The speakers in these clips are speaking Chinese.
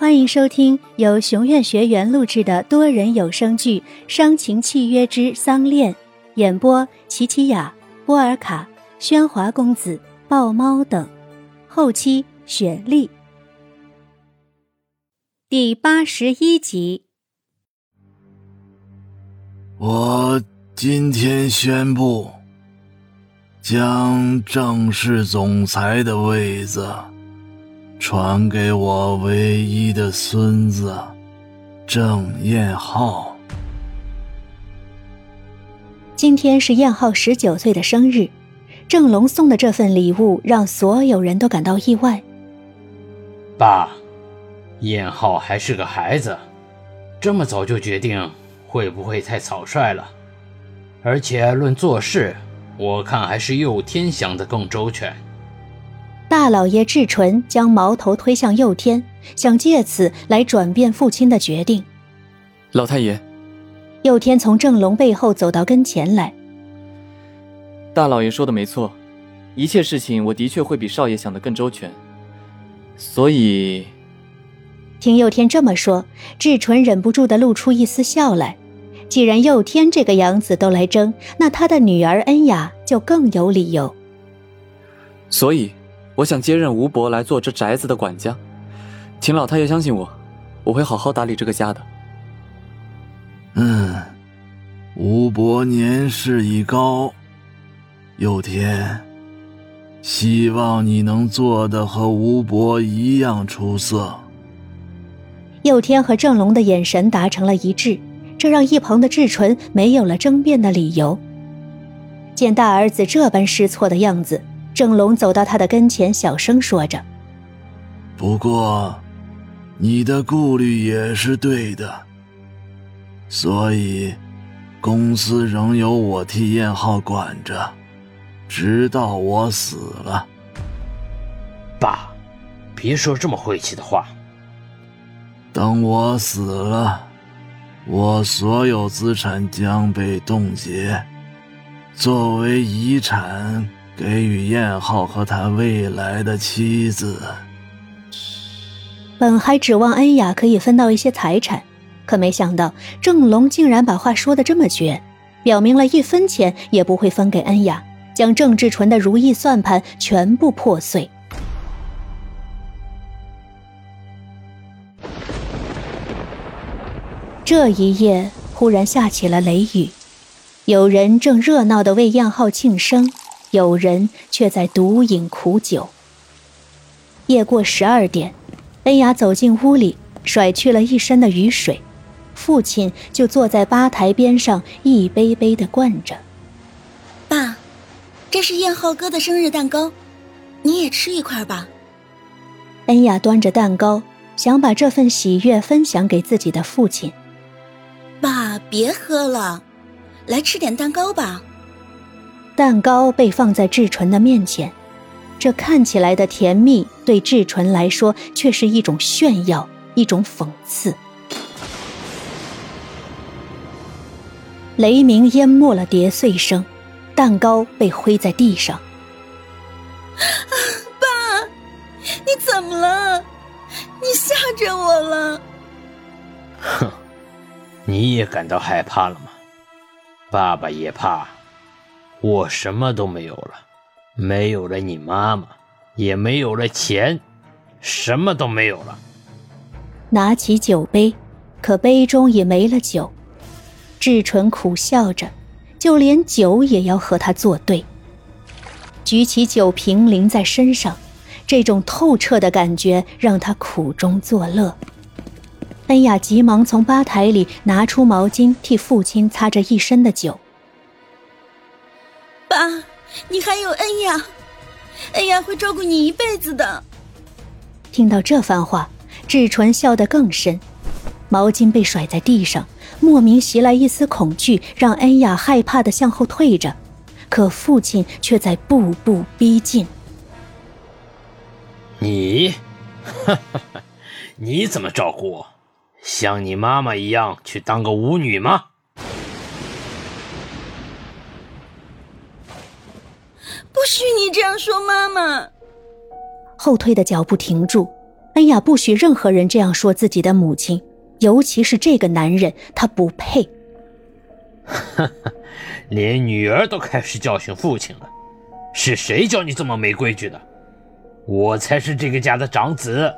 欢迎收听由熊院学员录制的多人有声剧《伤情契约之丧恋》，演播：琪琪雅、波尔卡、喧哗公子、豹猫等，后期雪莉。第八十一集。我今天宣布，将正式总裁的位子。传给我唯一的孙子郑彦浩。今天是彦浩十九岁的生日，郑龙送的这份礼物让所有人都感到意外。爸，彦浩还是个孩子，这么早就决定，会不会太草率了？而且论做事，我看还是佑天想的更周全。大老爷志纯将矛头推向佑天，想借此来转变父亲的决定。老太爷，佑天从正龙背后走到跟前来。大老爷说的没错，一切事情我的确会比少爷想的更周全。所以，听佑天这么说，志纯忍不住的露出一丝笑来。既然佑天这个养子都来争，那他的女儿恩雅就更有理由。所以。我想接任吴伯来做这宅子的管家，请老太爷相信我，我会好好打理这个家的。嗯，吴伯年事已高，佑天，希望你能做的和吴伯一样出色。佑天和郑龙的眼神达成了一致，这让一旁的志纯没有了争辩的理由。见大儿子这般失措的样子。郑龙走到他的跟前，小声说着：“不过，你的顾虑也是对的。所以，公司仍由我替燕浩管着，直到我死了。”爸，别说这么晦气的话。等我死了，我所有资产将被冻结，作为遗产。给予燕浩和他未来的妻子。本还指望恩雅可以分到一些财产，可没想到郑龙竟然把话说的这么绝，表明了一分钱也不会分给恩雅，将郑志纯的如意算盘全部破碎。这一夜忽然下起了雷雨，有人正热闹的为燕浩庆生。有人却在独饮苦酒。夜过十二点，恩雅走进屋里，甩去了一身的雨水，父亲就坐在吧台边上，一杯杯的灌着。爸，这是燕浩哥的生日蛋糕，你也吃一块吧。恩雅端着蛋糕，想把这份喜悦分享给自己的父亲。爸，别喝了，来吃点蛋糕吧。蛋糕被放在志纯的面前，这看起来的甜蜜，对志纯来说却是一种炫耀，一种讽刺。雷鸣淹没了叠碎声，蛋糕被挥在地上。爸，你怎么了？你吓着我了。哼，你也感到害怕了吗？爸爸也怕。我什么都没有了，没有了你妈妈，也没有了钱，什么都没有了。拿起酒杯，可杯中也没了酒。志纯苦笑着，就连酒也要和他作对。举起酒瓶淋在身上，这种透彻的感觉让他苦中作乐。恩雅急忙从吧台里拿出毛巾，替父亲擦着一身的酒。爸，你还有恩雅，恩雅会照顾你一辈子的。听到这番话，志纯笑得更深。毛巾被甩在地上，莫名袭来一丝恐惧，让恩雅害怕的向后退着。可父亲却在步步逼近。你，哈 哈你怎么照顾我？像你妈妈一样去当个舞女吗？许你这样说妈妈！后退的脚步停住，恩雅不许任何人这样说自己的母亲，尤其是这个男人，他不配。哈哈，连女儿都开始教训父亲了，是谁教你这么没规矩的？我才是这个家的长子，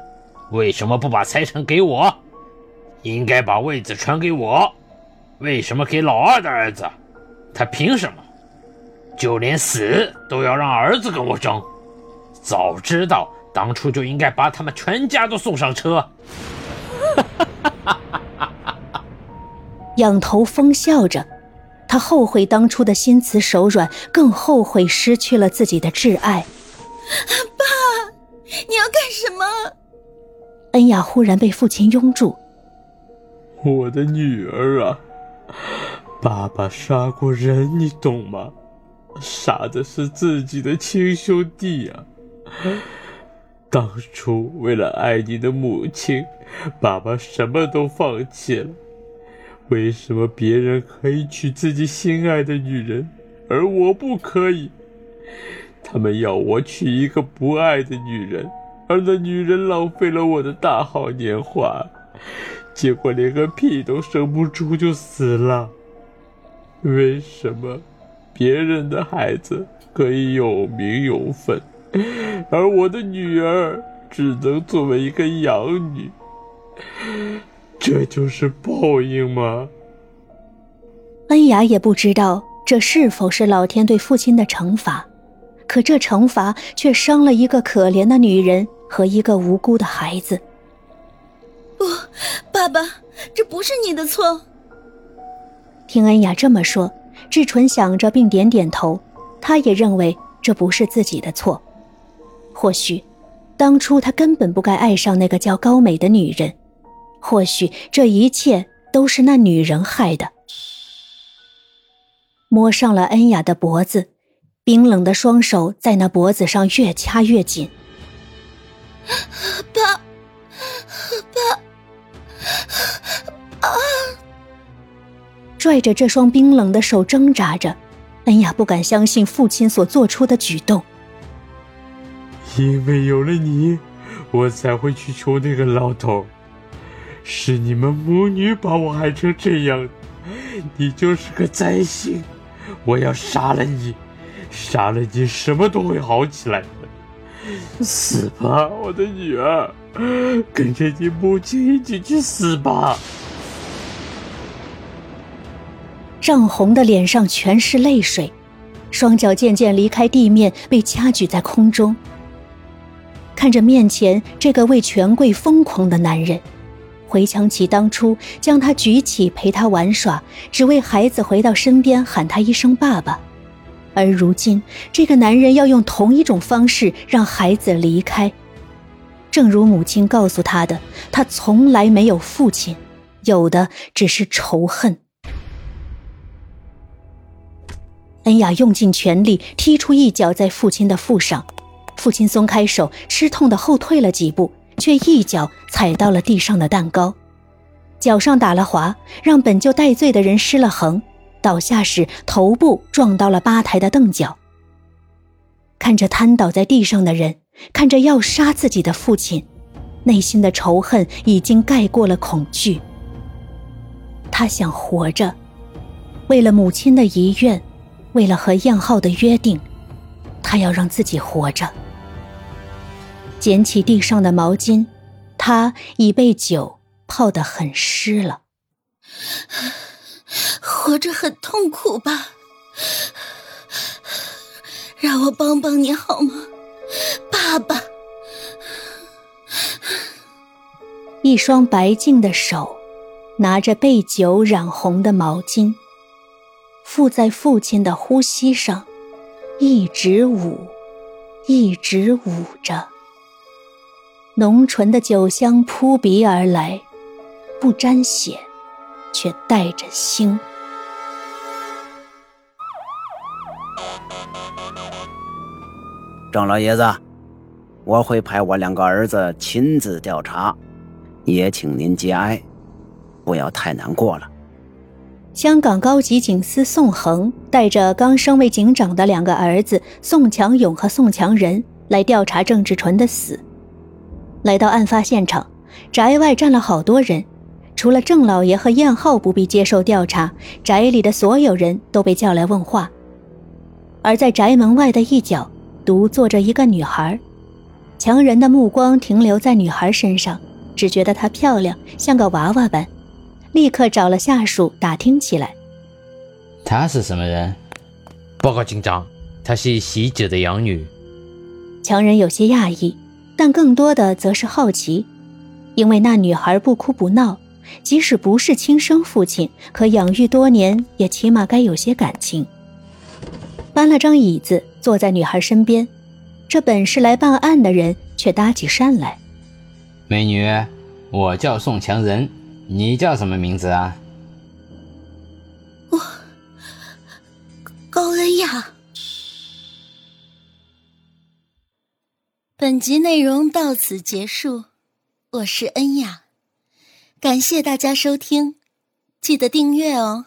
为什么不把财产给我？应该把位子传给我，为什么给老二的儿子？他凭什么？就连死都要让儿子跟我争？早知道当初就应该把他们全家都送上车。仰头疯笑着，他后悔当初的心慈手软，更后悔失去了自己的挚爱。爸，你要干什么？恩雅忽然被父亲拥住。我的女儿啊，爸爸杀过人，你懂吗？杀的是自己的亲兄弟呀！当初为了爱你的母亲，爸爸什么都放弃了。为什么别人可以娶自己心爱的女人，而我不可以？他们要我娶一个不爱的女人，而那女人浪费了我的大好年华，结果连个屁都生不出就死了。为什么别人的孩子可以有名有分？而我的女儿只能作为一个养女，这就是报应吗？恩雅也不知道这是否是老天对父亲的惩罚，可这惩罚却伤了一个可怜的女人和一个无辜的孩子。不，爸爸，这不是你的错。听恩雅这么说，志纯想着并点点头，他也认为这不是自己的错。或许，当初他根本不该爱上那个叫高美的女人。或许这一切都是那女人害的。摸上了恩雅的脖子，冰冷的双手在那脖子上越掐越紧。爸，爸，拽着这双冰冷的手挣扎着，恩雅不敢相信父亲所做出的举动。因为有了你，我才会去求那个老头。是你们母女把我害成这样，你就是个灾星。我要杀了你，杀了你，什么都会好起来的。死吧，我的女儿，跟着你母亲一起去死吧。涨红的脸上全是泪水，双脚渐渐离开地面，被掐举在空中。看着面前这个为权贵疯狂的男人，回想起当初将他举起陪他玩耍，只为孩子回到身边喊他一声爸爸，而如今这个男人要用同一种方式让孩子离开。正如母亲告诉他的，他从来没有父亲，有的只是仇恨。恩雅用尽全力踢出一脚在父亲的腹上。父亲松开手，吃痛的后退了几步，却一脚踩到了地上的蛋糕，脚上打了滑，让本就带罪的人失了衡，倒下时头部撞到了吧台的凳脚。看着瘫倒在地上的人，看着要杀自己的父亲，内心的仇恨已经盖过了恐惧。他想活着，为了母亲的遗愿，为了和燕浩的约定，他要让自己活着。捡起地上的毛巾，他已被酒泡得很湿了。活着很痛苦吧？让我帮帮你好吗，爸爸？一双白净的手拿着被酒染红的毛巾，附在父亲的呼吸上，一直捂，一直捂着。浓醇的酒香扑鼻而来，不沾血，却带着腥。郑老爷子，我会派我两个儿子亲自调查，也请您节哀，不要太难过了。香港高级警司宋恒带着刚升为警长的两个儿子宋强勇和宋强仁来调查郑志纯的死。来到案发现场，宅外站了好多人，除了郑老爷和燕浩不必接受调查，宅里的所有人都被叫来问话。而在宅门外的一角，独坐着一个女孩，强人的目光停留在女孩身上，只觉得她漂亮，像个娃娃般，立刻找了下属打听起来。她是什么人？报告警长，她是袭者的养女。强人有些讶异，但更多的则是好奇，因为那女孩不哭不闹，即使不是亲生父亲，可养育多年，也起码该有些感情。搬了张椅子坐在女孩身边，这本是来办案的人却搭起讪来：“美女，我叫宋强人，你叫什么名字啊？”“我高恩雅。”本集内容到此结束，我是恩雅，感谢大家收听，记得订阅哦。